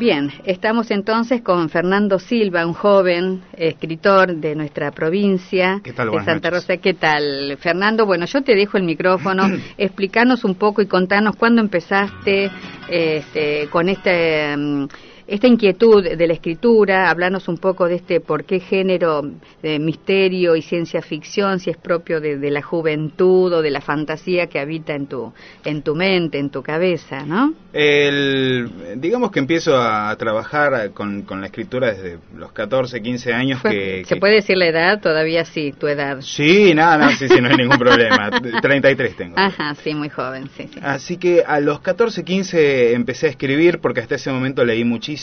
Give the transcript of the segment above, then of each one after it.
Bien, estamos entonces con Fernando Silva, un joven escritor de nuestra provincia ¿Qué tal? de Santa Rosa. ¿Qué tal, Fernando? Bueno, yo te dejo el micrófono. explicarnos un poco y contarnos cuándo empezaste este, con este mm, esta inquietud de la escritura, hablarnos un poco de este por qué género de misterio y ciencia ficción, si es propio de, la juventud o de la fantasía que habita en tu, en tu mente, en tu cabeza, ¿no? El, digamos que empiezo a trabajar con, la escritura desde los 14, 15 años. que, ¿Se puede decir la edad? Todavía sí, tu edad. Sí, nada, no, sí, sí, no hay ningún problema. 33 tengo. Ajá, sí, muy joven, sí, sí. Así que a los 14, 15 empecé a escribir porque hasta ese momento leí muchísimo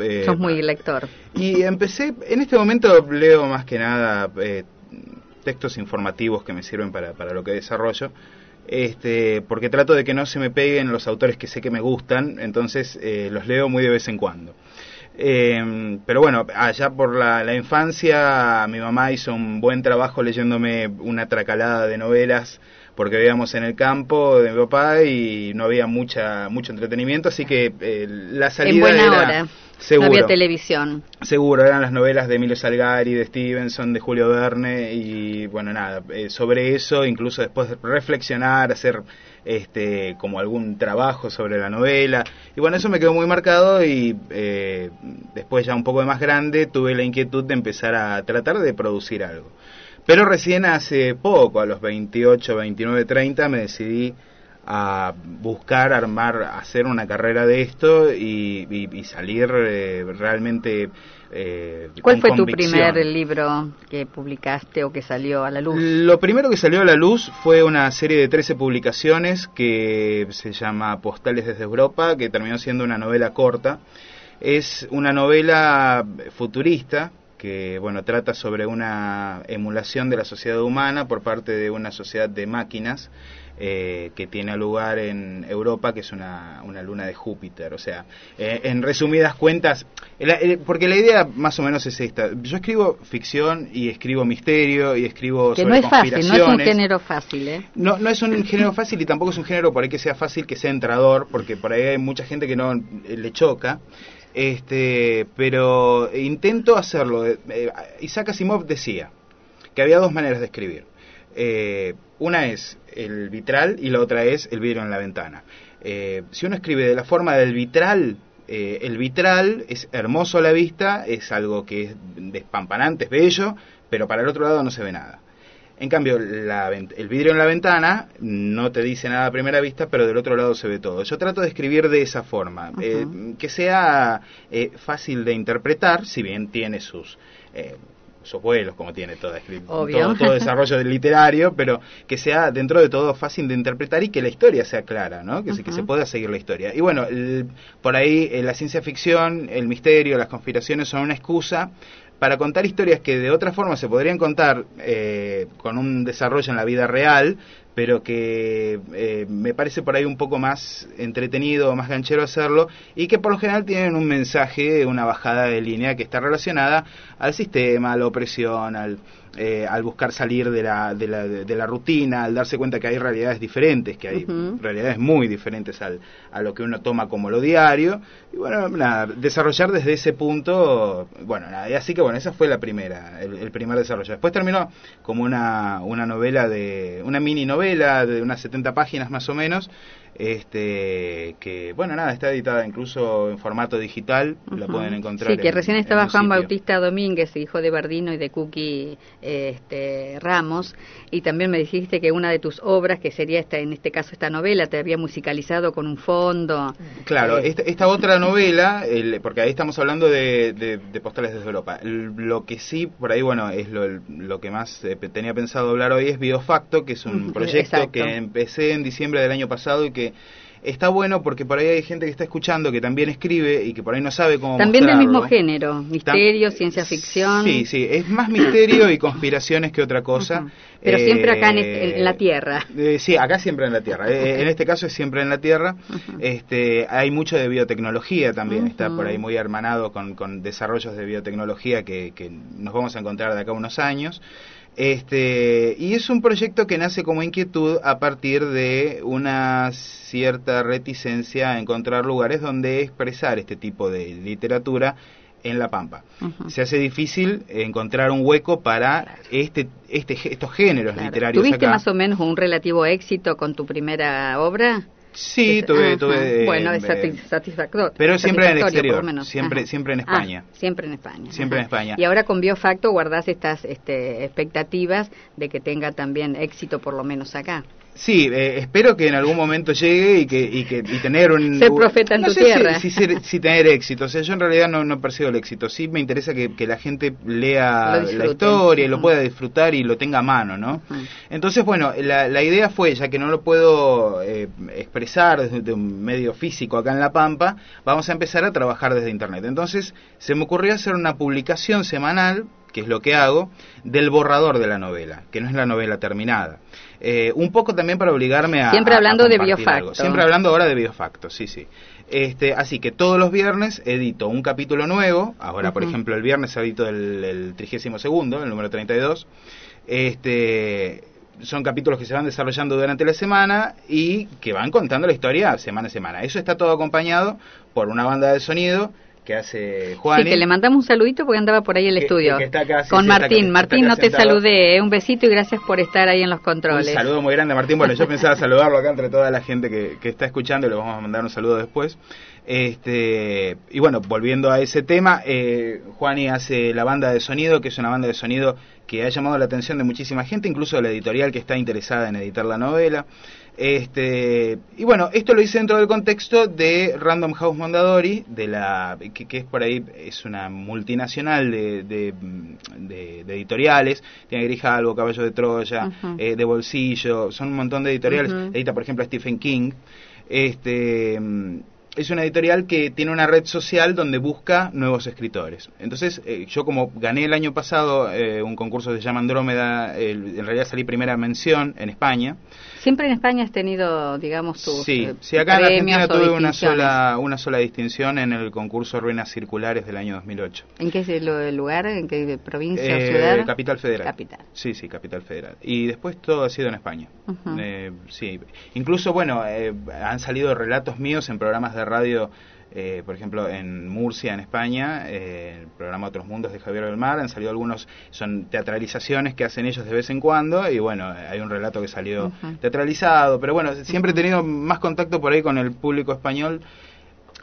eh, Sos muy lector. Y empecé, en este momento leo más que nada eh, textos informativos que me sirven para, para lo que desarrollo. Este, porque trato de que no se me peguen los autores que sé que me gustan, entonces eh, los leo muy de vez en cuando. pero bueno, allá por la, la, infancia mi mamá hizo un buen trabajo leyéndome una tracalada de novelas porque vivíamos en el campo de mi papá y no había mucha mucho entretenimiento, así que eh, la salida en buena era hora. Seguro, no había televisión. Seguro, eran las novelas de Emilio Salgari, de Stevenson, de Julio Verne y bueno, nada, eh, sobre eso, incluso después de reflexionar, hacer este como algún trabajo sobre la novela y bueno, eso me quedó muy marcado y eh, después ya un poco de más grande tuve la inquietud de empezar a tratar de producir algo. Pero recién hace poco, a los 28, 29, 30, me decidí a buscar, armar, hacer una carrera de esto y, salir eh, realmente... Eh, ¿Cuál fue tu primer libro que publicaste o que salió a la luz? Lo primero que salió a la luz fue una serie de 13 publicaciones que se llama Postales desde Europa, que terminó siendo una novela corta. Es una novela futurista que bueno trata sobre una emulación de la sociedad humana por parte de una sociedad de máquinas eh, que tiene lugar en Europa, que es una, una luna de Júpiter. O sea, eh, en resumidas cuentas, porque la idea más o menos es esta. Yo escribo ficción y escribo misterio y escribo que no es fácil, no es un género fácil, ¿eh? No, no es un género fácil y tampoco es un género por ahí que sea fácil, que sea entrador, porque por ahí hay mucha gente que no le choca. Este, pero intento hacerlo. Eh, Isaac Asimov decía que había dos maneras de escribir. Eh, una es el vitral y la otra es el vidrio en la ventana. Eh, si uno escribe de la forma del vitral, el vitral es hermoso a la vista, es algo que es despampanante, es bello, pero para el otro lado no se ve nada. En cambio, el vidrio en la ventana no te dice nada a primera vista, pero del otro lado se ve todo. Yo trato de escribir de esa forma, eh, que sea eh, fácil de interpretar, si bien tiene sus... Eh, sus vuelos, como tiene toda todo, todo, desarrollo literario, pero que sea dentro de todo fácil de interpretar y que la historia sea clara, ¿no? Que, se, que se pueda seguir la historia. Y bueno, por ahí la ciencia ficción, el misterio, las conspiraciones son una excusa para contar historias que de otra forma se podrían contar eh, con un desarrollo en la vida real, pero que eh, me parece por ahí un poco más entretenido, más ganchero hacerlo, y que por lo general tienen un mensaje, una bajada de línea que está relacionada al sistema, a la opresión, al, eh, al buscar salir de la, de, la, de la rutina, al darse cuenta que hay realidades diferentes, que hay realidades muy diferentes al, a lo que uno toma como lo diario, y bueno, nada, desarrollar desde ese punto, bueno, nada, así que bueno, esa fue la primera, el, el primer desarrollo. Después terminó como una, una novela de, una mini novela, de unas 70 páginas más o menos, este que bueno nada está editada incluso en formato digital la pueden encontrar sí que recién estaba Juan Bautista Domínguez hijo de Bardino y de Cookie este, Ramos y también me dijiste que una de tus obras que sería esta en este caso esta novela te había musicalizado con un fondo. Claro eh, esta, otra novela porque ahí estamos hablando de, postales desde Europa. Lo que sí por ahí bueno es lo, que más eh, tenía pensado hablar hoy es Biofacto que es un proyecto que empecé en diciembre del año pasado y que está bueno porque por ahí hay gente que está escuchando que también escribe y que por ahí no sabe cómo También del mismo género, misterio, ciencia ficción. Sí, sí, es más misterio y conspiraciones que otra cosa. Pero siempre acá en, la Tierra. Eh, sí, acá siempre en la Tierra. Eh, en este caso es siempre en la Tierra. este Hay mucho de biotecnología también, está por ahí muy hermanado con, con desarrollos de biotecnología que, que nos vamos a encontrar de acá a unos años. Este, y es un proyecto que nace como inquietud a partir de una cierta reticencia a encontrar lugares donde expresar este tipo de literatura en La Pampa. Se hace difícil encontrar un hueco para este, este, estos géneros literarios. ¿Tuviste más o menos un relativo éxito con tu primera obra? Sí, tuve, tuve bueno, es satisfactorio. Pero siempre en el exterior, siempre, siempre en España. Ah, siempre en España. Siempre en España. Y ahora con Biofacto guardás estas este, expectativas de que tenga también éxito por lo menos acá. Sí, eh, espero que en algún momento llegue y que, y que y tener un... Ser profeta en tu tierra. Si, si, tener éxito. O sea, yo en realidad no, no persigo el éxito. Sí me interesa que, que la gente lea la historia y lo pueda disfrutar y lo tenga a mano, ¿no? Entonces, bueno, la, la, idea fue, ya que no lo puedo eh, expresar desde un medio físico acá en La Pampa, vamos a empezar a trabajar desde Internet. Entonces, se me ocurrió hacer una publicación semanal que es lo que hago, del borrador de la novela, que no es la novela terminada. Eh, un poco también para obligarme a... Siempre hablando de biofacto. Siempre hablando ahora de biofacto, sí, sí. Este, así que todos los viernes edito un capítulo nuevo. Ahora, por ejemplo, el viernes edito el, el 32 segundo, el número 32. Este, son capítulos que se van desarrollando durante la semana y que van contando la historia semana a semana. Eso está todo acompañado por una banda de sonido que hace Juan. Sí, que le mandamos un saludito porque andaba por ahí el estudio. con Martín. Martín, no te saludé. ¿eh? Un besito y gracias por estar ahí en los controles. Un saludo muy grande, Martín. Bueno, yo pensaba saludarlo acá entre toda la gente que, que está escuchando y le vamos a mandar un saludo después. Este, y bueno, volviendo a ese tema, eh, Juani hace la banda de sonido, que es una banda de sonido que ha llamado la atención de muchísima gente, incluso de la editorial que está interesada en editar la novela. Este, y bueno, esto lo hice dentro del contexto de Random House Mondadori, de la, que, es por ahí, es una multinacional de, de, editoriales, tiene Grijalvo, Caballo de Troya, eh, de Bolsillo, son un montón de editoriales, edita por ejemplo a Stephen King. Este, es una editorial que tiene una red social donde busca nuevos escritores. Entonces, eh, yo como gané el año pasado eh, un concurso que se llama Andrómeda, en realidad salí primera mención en España. Siempre en España has tenido, digamos, tus Sí, eh, sí acá en Argentina tuve una sola, una sola distinción en el concurso Ruinas Circulares del año 2008. ¿En qué es el lugar? ¿En qué provincia o ciudad? Capital Federal. Capital. Sí, sí, Capital Federal. Y después todo ha sido en España. sí, incluso, bueno, han salido relatos míos en programas de radio, eh, por ejemplo, en Murcia, en España, eh, el programa Otros Mundos de Javier del Mar, han salido algunos, son teatralizaciones que hacen ellos de vez en cuando, y bueno, hay un relato que salió teatralizado, pero bueno, siempre he tenido más contacto por ahí con el público español.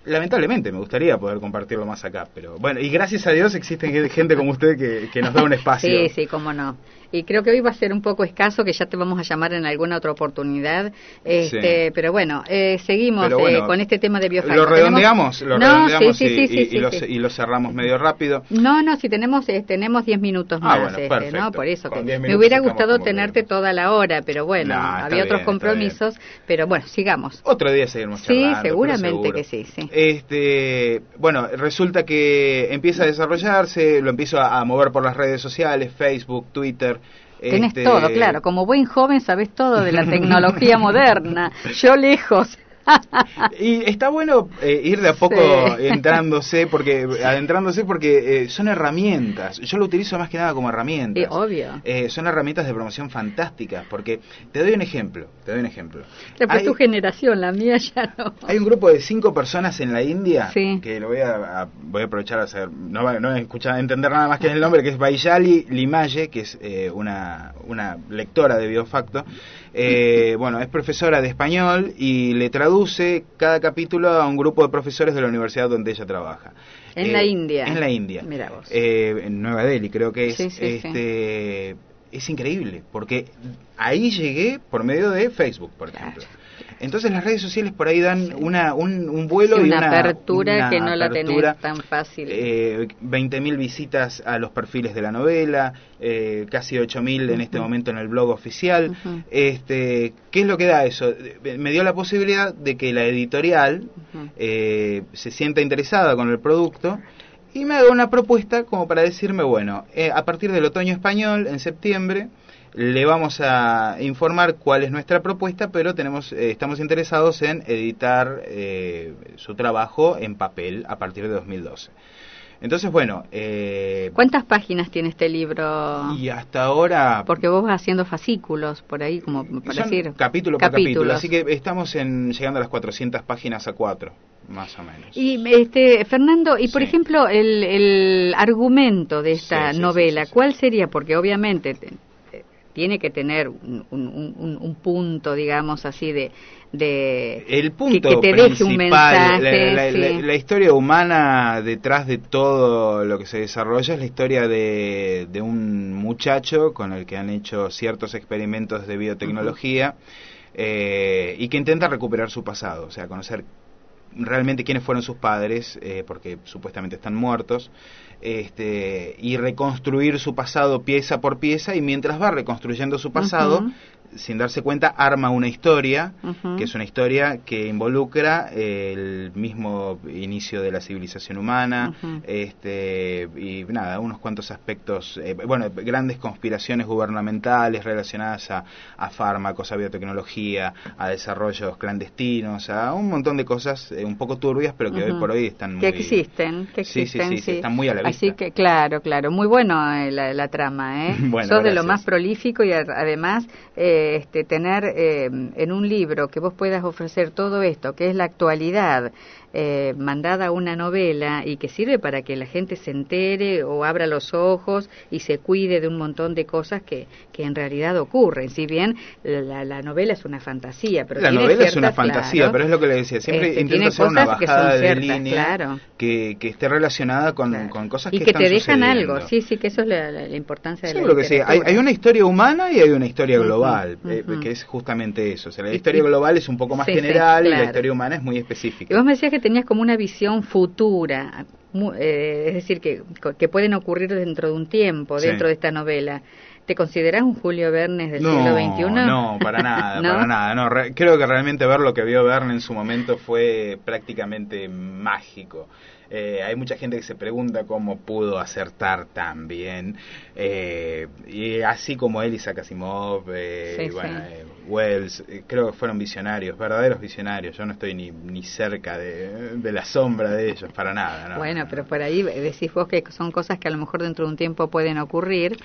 Lamentablemente me gustaría poder compartirlo más acá, pero bueno, y gracias a Dios existe gente como usted que, que nos da un espacio. Sí, sí, cómo no y creo que hoy va a ser un poco escaso, que ya te vamos a llamar en alguna otra oportunidad. Este, Pero bueno, eh, seguimos eh, con este tema de biofacto. Lo redondeamos, lo redondeamos y, lo, cerramos medio rápido. No, no, si tenemos eh, tenemos 10 minutos ah, más, este, ¿no? Por eso que me hubiera gustado tenerte toda la hora, pero bueno, había otros compromisos, pero bueno, sigamos. Otro día seguimos charlando. Sí, seguramente que sí, sí. Este, bueno, resulta que empieza a desarrollarse, lo empiezo a mover por las redes sociales, Facebook, Twitter, Tenés este, todo, claro. Como buen joven sabes todo de la tecnología moderna. Yo lejos. Y está bueno eh, ir de a poco entrándose porque adentrándose porque eh, son herramientas. Yo lo utilizo más que nada como herramientas. Obvio. Eh, son herramientas de promoción fantásticas porque te doy un ejemplo te doy un ejemplo. Después tu generación la mía ya no. Hay un grupo de cinco personas en la India que lo voy a, voy a aprovechar a hacer no no escuchar entender nada más que el nombre que es Baijali Limaye que es una una lectora de biofacto bueno es profesora de español y le traduce cada capítulo a un grupo de profesores de la universidad donde ella trabaja. En la eh, India. En la India. Mira vos. Eh, en Nueva Delhi creo que es. este, Es increíble, porque ahí llegué por medio de Facebook, por ejemplo. Entonces las redes sociales por ahí dan una, un, vuelo y una apertura que no la tenés tan fácil. Eh, 20.000 visitas a los perfiles de la novela, eh, casi 8.000 en este momento en el blog oficial. este, ¿Qué es lo que da eso? Me dio la posibilidad de que la editorial eh, se sienta interesada con el producto y me haga una propuesta como para decirme, bueno, eh, a partir del otoño español, en septiembre, le vamos a informar cuál es nuestra propuesta, pero tenemos, eh, estamos interesados en editar eh, su trabajo en papel a partir de 2012. Entonces, bueno... Eh, ¿Cuántas páginas tiene este libro? Y hasta ahora... Porque vos vas haciendo fascículos por ahí, como para decir... Capítulo por capítulo, así que estamos en, llegando a las 400 páginas a cuatro más o menos. Y este Fernando, y por ejemplo el, el, argumento de esta novela, ¿cuál sería? Porque obviamente tiene que tener un, un, un, punto, digamos así, de, de el punto que, te deje un mensaje. La, historia humana detrás de todo lo que se desarrolla es la historia de, de un muchacho con el que han hecho ciertos experimentos de biotecnología eh, y que intenta recuperar su pasado, o sea, conocer realmente quiénes fueron sus padres, eh, porque supuestamente están muertos, este, y reconstruir su pasado pieza por pieza, y mientras va reconstruyendo su pasado, sin darse cuenta, arma una historia, que es una historia que involucra el mismo inicio de la civilización humana, este, y nada, unos cuantos aspectos, eh, bueno, grandes conspiraciones gubernamentales relacionadas a, a, fármacos, a biotecnología, a desarrollos clandestinos, a un montón de cosas eh, un poco turbias, pero que hoy por hoy están muy... Que existen, que existen, sí, sí, sí, están muy a la vista. Así que, claro, claro, muy bueno eh, la, trama, ¿eh? bueno, Sos de lo más prolífico y además... Eh, este, tener eh, en un libro que vos puedas ofrecer todo esto, que es la actualidad, eh, mandada una novela y que sirve para que la gente se entere o abra los ojos y se cuide de un montón de cosas que, que en realidad ocurren. Si bien la, novela es una fantasía, pero la novela es una fantasía, pero es lo que le decía. Siempre este, intento hacer una bajada de línea que, que, esté relacionada con, con cosas y que, te dejan algo. Sí, sí, que eso es la, importancia de la que sí. Hay, hay, una historia humana y hay una historia global, eh, que es justamente eso. O sea, la historia global es un poco más general y la historia humana es muy específica. Y vos me decías que tenías como una visión futura, eh, es decir, que, que pueden ocurrir dentro de un tiempo, dentro de esta novela. ¿Te consideras un Julio Verne del siglo XXI? No, para nada, para nada. No, creo que realmente ver lo que vio Verne en su momento fue prácticamente mágico. Eh, hay mucha gente que se pregunta cómo pudo acertar tan bien. Eh, y así como él, Isaac Asimov, eh, Wells, creo que fueron visionarios, verdaderos visionarios. Yo no estoy ni, ni cerca de, la sombra de ellos, para nada. bueno, pero por ahí decís vos que son cosas que a lo mejor dentro de un tiempo pueden ocurrir.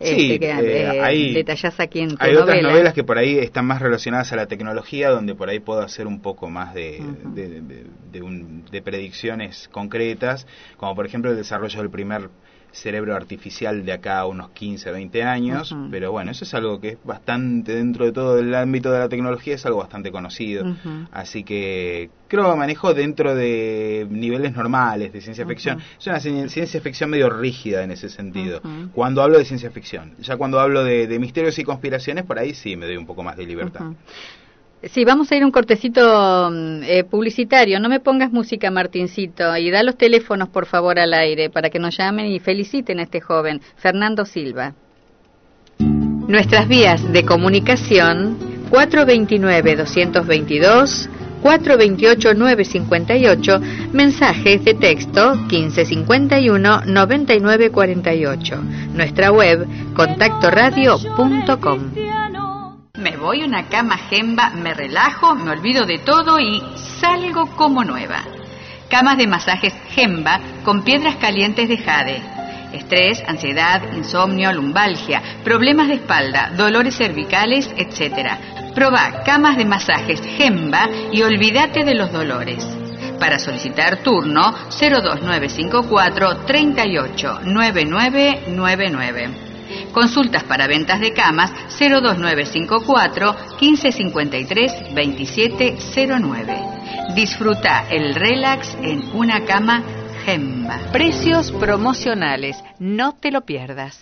Sí, este, que, hay, detallás aquí en tu Hay otras novelas que por ahí están más relacionadas a la tecnología, donde por ahí puedo hacer un poco más de, de, de, un, de predicciones concretas, como por ejemplo el desarrollo del primer cerebro artificial de acá a unos 15, 20 años, pero bueno, eso es algo que es bastante dentro de todo el ámbito de la tecnología, es algo bastante conocido, así que creo que manejo dentro de niveles normales de ciencia ficción, es una ciencia ficción medio rígida en ese sentido, cuando hablo de ciencia ficción, ya cuando hablo de, de, misterios y conspiraciones, por ahí sí me doy un poco más de libertad. Sí, vamos a ir un cortecito mm, eh, publicitario. No me pongas música, Martincito, y da los teléfonos, por favor, al aire para que nos llamen y feliciten a este joven, Fernando Silva. Nuestras vías de comunicación 429-222, 428-958, mensajes de texto 1551-9948. Nuestra web contactoradio.com. Me voy a una cama gemba, me relajo, me olvido de todo y salgo como nueva. Camas de masajes gemba con piedras calientes de jade. Estrés, ansiedad, insomnio, lumbalgia, problemas de espalda, dolores cervicales, etc. Proba camas de masajes gemba y olvídate de los dolores. Para solicitar turno 02954 389999. Consultas para ventas de camas 02954 1553 2709. Disfruta el relax en una cama Gemma. Precios promocionales, no te lo pierdas.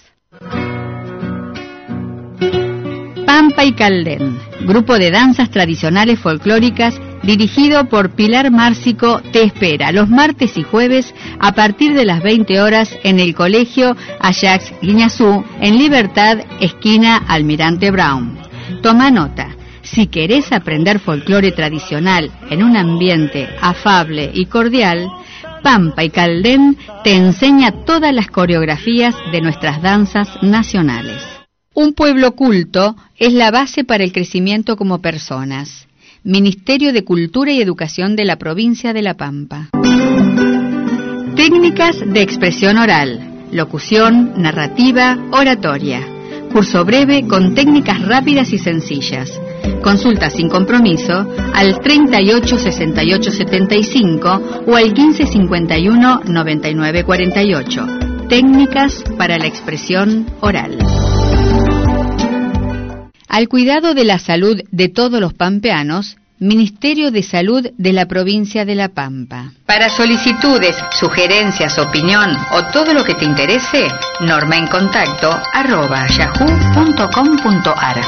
Pampa y Caldén, grupo de danzas tradicionales folclóricas dirigido por Pilar Márcico, te espera los martes y jueves a partir de las 20 horas en el Colegio Ajax Guiñazú, en Libertad, esquina Almirante Brown. Toma nota. Si querés aprender folclore tradicional en un ambiente afable y cordial, Pampa y Caldén te enseña todas las coreografías de nuestras danzas nacionales. Un pueblo culto es la base para el crecimiento como personas. Ministerio de Cultura y Educación de la provincia de La Pampa. Técnicas de expresión oral, locución, narrativa, oratoria. Curso breve con técnicas rápidas y sencillas. Consulta sin compromiso al 38 68 75 o al 15 51 99 48. Técnicas para la expresión oral. Al cuidado de la salud de todos los pampeanos, Ministerio de Salud de la provincia de La Pampa. Para solicitudes, sugerencias, opinión o todo lo que te interese, norma en contacto arroba yahoo.com.ar.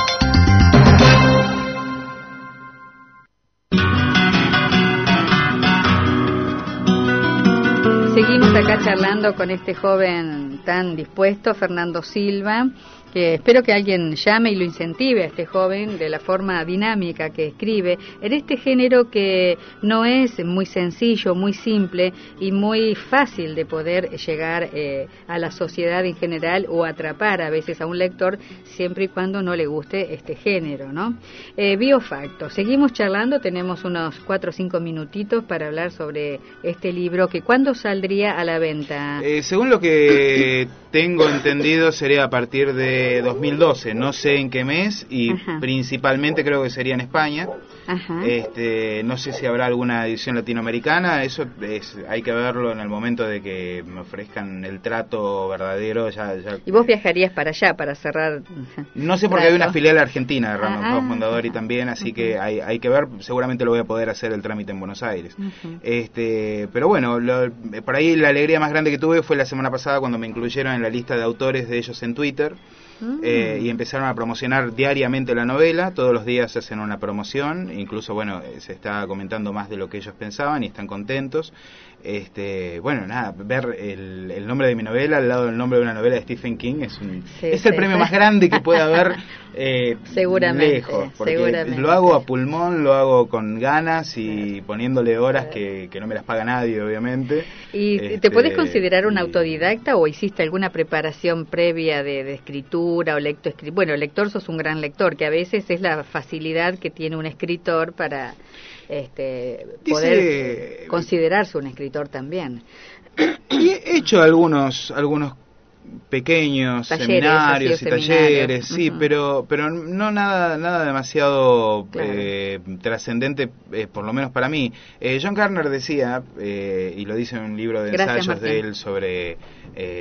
Seguimos acá charlando con este joven tan dispuesto, Fernando Silva, que espero que alguien llame y lo incentive a este joven de la forma dinámica que escribe, en este género que no es muy sencillo, muy simple y muy fácil de poder llegar eh, a la sociedad en general o atrapar a veces a un lector siempre y cuando no le guste este género, ¿no? Eh, biofacto, seguimos charlando, tenemos unos cuatro o cinco minutitos para hablar sobre este libro que cuándo saldría a la venta. Eh, según lo que tengo entendido sería a partir de 2012, no sé en qué mes y principalmente creo que sería en España. Este, no sé si habrá alguna edición latinoamericana, eso es, hay que verlo en el momento de que me ofrezcan el trato verdadero. Ya, ¿Y vos viajarías para allá para cerrar? No sé porque hay una filial argentina de Random ah, Fundador y también, así que hay, hay que ver, seguramente lo voy a poder hacer el trámite en Buenos Aires. este Pero bueno, por ahí la alegría más grande que tuve fue la semana pasada cuando me incluyeron en la lista de autores de ellos en Twitter. Eh, y empezaron a promocionar diariamente la novela, todos los días hacen una promoción, incluso bueno, eh, se está comentando más de lo que ellos pensaban y están contentos. Este, bueno, nada, ver el, nombre de mi novela al lado del nombre de una novela de Stephen King es, es el premio más grande que puede haber eh, seguramente, lejos. Porque lo hago a pulmón, lo hago con ganas y poniéndole horas que, no me las paga nadie, obviamente. ¿Y te este, puedes considerar un autodidacta o hiciste alguna preparación previa de, escritura o lecto Bueno, lector sos un gran lector, que a veces es la facilidad que tiene un escritor para este, poder considerarse un escritor también. Y he hecho algunos, algunos pequeños seminarios y talleres, sí, pero pero no nada nada demasiado eh, trascendente, eh, por lo menos para mí. Eh, John Garner decía, y lo dice en un libro de ensayos de él sobre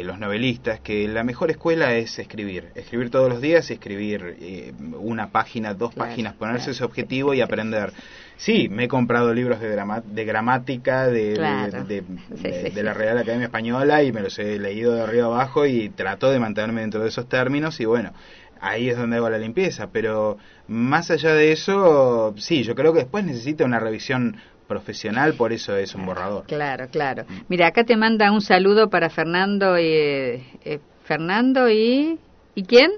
los novelistas, que la mejor escuela es escribir, escribir todos los días y escribir una página, dos páginas, ponerse ese objetivo y aprender. Sí, me he comprado libros de, de gramática de, de, la Real Academia Española y me los he leído de arriba abajo y trato de mantenerme dentro de esos términos y bueno, ahí es donde hago la limpieza. Pero más allá de eso, sí, yo creo que después necesita una revisión profesional, por eso es un borrador. Claro, claro. Mira, acá te manda un saludo para Fernando y... Eh, Fernando y... ¿Y quién?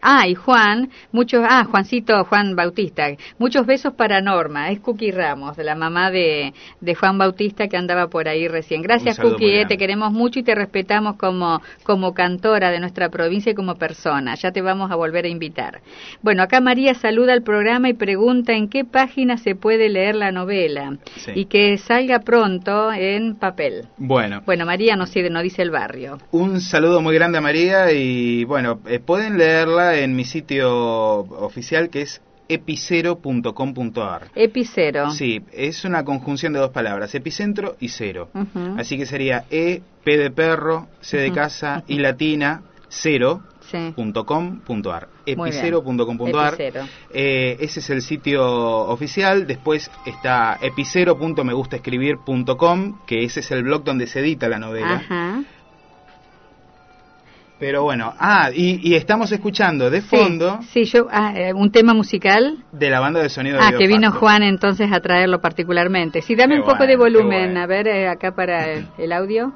Ah, y Juan, muchos, ah, Juancito, Juan Bautista, muchos besos para Norma, es Cookie Ramos, la mamá de, de Juan Bautista que andaba por ahí recién. Gracias Cookie, eh, te queremos mucho y te respetamos como, como cantora de nuestra provincia y como persona, ya te vamos a volver a invitar. Bueno, acá María saluda al programa y pregunta en qué página se puede leer la novela y que salga pronto en papel. Bueno. Bueno, María nos, nos dice el barrio. Un saludo muy grande a María y bueno, eh, pueden leerla en mi sitio oficial que es epicero.com.ar. Epicero. Sí, es una conjunción de dos palabras, epicentro y cero. Así que sería E, P de perro, C de casa y latina, cero. epicero.com.ar eh, ese es el sitio oficial después está epicero.megustaescribir.com que ese es el blog donde se edita la novela Ajá. Pero bueno, ah, y, estamos escuchando de fondo. Sí, yo, ah, eh, un tema musical. De la banda de sonido Ah, que vino Juan entonces a traerlo particularmente. Sí, dame un poco de volumen, a ver, eh, acá para el, audio.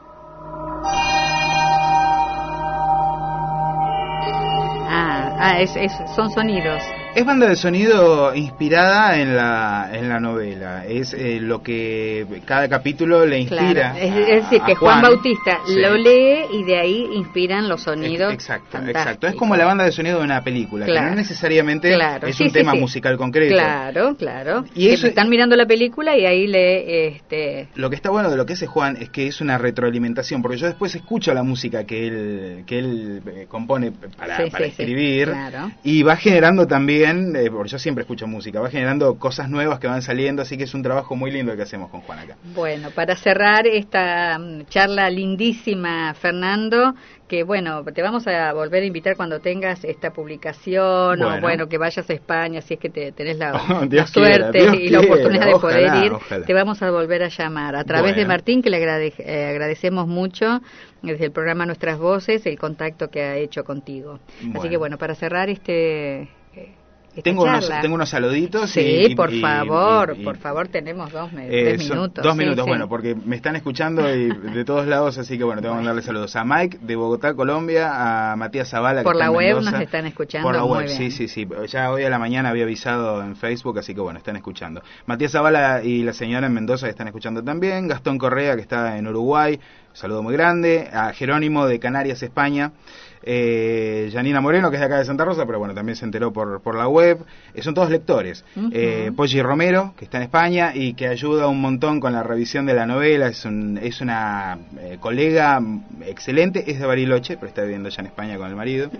Ah, ah es, son sonidos. Es banda de sonido inspirada en la, en la novela. Es eh, lo que cada capítulo le inspira. Es, decir, que Juan, Bautista lo lee y de ahí inspiran los sonidos. Exacto, exacto. Es como la banda de sonido de una película, que no necesariamente es un tema musical concreto. Claro, claro. Y eso, están mirando la película y ahí lee. Este... Lo que está bueno de lo que hace Juan es que es una retroalimentación, porque yo después escucho la música que él, que él eh, compone para, para escribir y va generando también eh, porque yo siempre escucho música, va generando cosas nuevas que van saliendo, así que es un trabajo muy lindo el que hacemos con Juan acá. Bueno, para cerrar esta mm, charla lindísima, Fernando, que bueno, te vamos a volver a invitar cuando tengas esta publicación o bueno, que vayas a España, si es que te, tenés la, suerte y la oportunidad de poder ir, te vamos a volver a llamar. A través de Martín, que le eh, agradecemos mucho desde el programa Nuestras Voces el contacto que ha hecho contigo. Así que bueno, para cerrar este tengo unos, tengo unos saluditos. Sí, por favor, por favor, tenemos dos, eh, minutos. Dos minutos, bueno, porque me están escuchando de todos lados, así que bueno, tengo que mandarle saludos a Mike de Bogotá, Colombia, a Matías Zavala. Por la web nos están escuchando. Por la web, sí, sí, sí. Ya hoy a la mañana había avisado en Facebook, así que bueno, están escuchando. Matías Zavala y la señora en Mendoza están escuchando también. Gastón Correa, que está en Uruguay, saludo muy grande. A Jerónimo de Canarias, España eh, Janina Moreno, que es de acá de Santa Rosa, pero bueno, también se enteró por, por la web. Eh, son todos lectores. eh, Romero, que está en España y que ayuda un montón con la revisión de la novela, es, un, es una eh, colega excelente, es de Bariloche, pero está viviendo ya en España con el marido.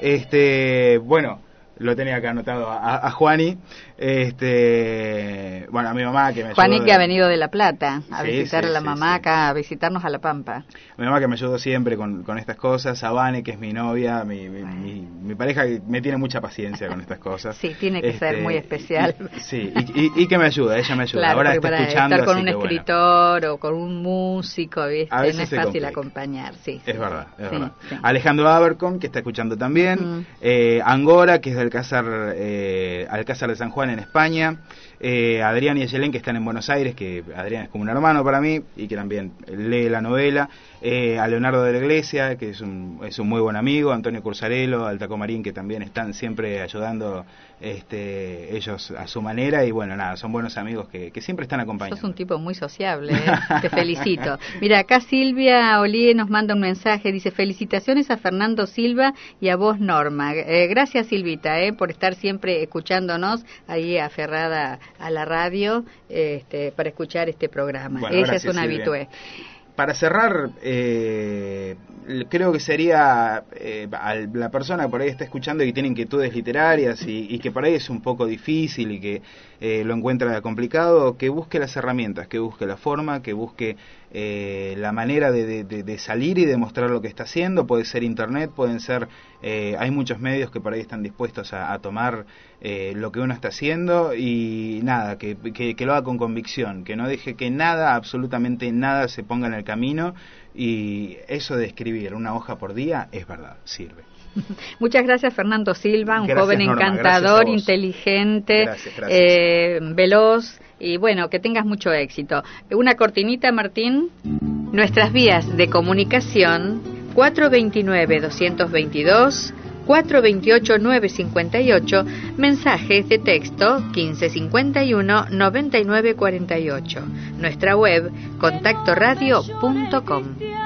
Este, bueno, lo tenía acá anotado a, a, Juani. Este, bueno, a mi mamá que me Juani que ha venido de La Plata a visitar a la mamá acá, a visitarnos a La Pampa. Mi mamá que me ayudó siempre con, con estas cosas. A Vane, que es mi novia, mi, mi, mi, pareja que me tiene mucha paciencia con estas cosas. Sí, tiene que ser muy este, especial. sí, y, y, que me ayuda, ella me ayuda. Ahora está escuchando. Estar con un escritor o con un músico, ¿viste? no es fácil acompañar, sí. Es verdad, es verdad. Alejandro Abercon, que está escuchando también. Eh, Angora, que es del Alcázar, eh, Alcázar de San Juan en España, eh, Adrián y Ayelén que están en Buenos Aires, que Adrián es como un hermano para mí y que también lee la novela, eh, a Leonardo de la Iglesia, que es un, es un muy buen amigo, Antonio Cursarelo, Altaco Marín, que también están siempre ayudando este, ellos a su manera y bueno, nada, son buenos amigos que, que siempre están acompañando. Sos un tipo muy sociable, ¿eh? te felicito. Mira, acá Silvia Olie nos manda un mensaje, dice felicitaciones a Fernando Silva y a vos Norma. Eh, gracias Silvita eh, por estar siempre escuchándonos ahí aferrada a la radio este, para escuchar este programa. Ella es una habitué para cerrar, eh, creo que sería eh, la persona que por ahí está escuchando y que tiene inquietudes literarias y, que por ahí es un poco difícil y que eh, lo encuentra complicado, que busque las herramientas, que busque la forma, que busque eh, la manera de, salir y demostrar lo que está haciendo. Puede ser internet, pueden ser, eh, hay muchos medios que por ahí están dispuestos a, tomar eh, lo que uno está haciendo y nada, que, que, lo haga con convicción, que no deje que nada, absolutamente nada se ponga en el camino y eso de escribir una hoja por día es verdad, sirve. Muchas gracias Fernando Silva, un joven encantador, inteligente, veloz y bueno, que tengas mucho éxito. Una cortinita, Martín. Nuestras vías de comunicación 429-222. 428-958, mensajes de texto 1551-9948. Nuestra web contactoradio.com.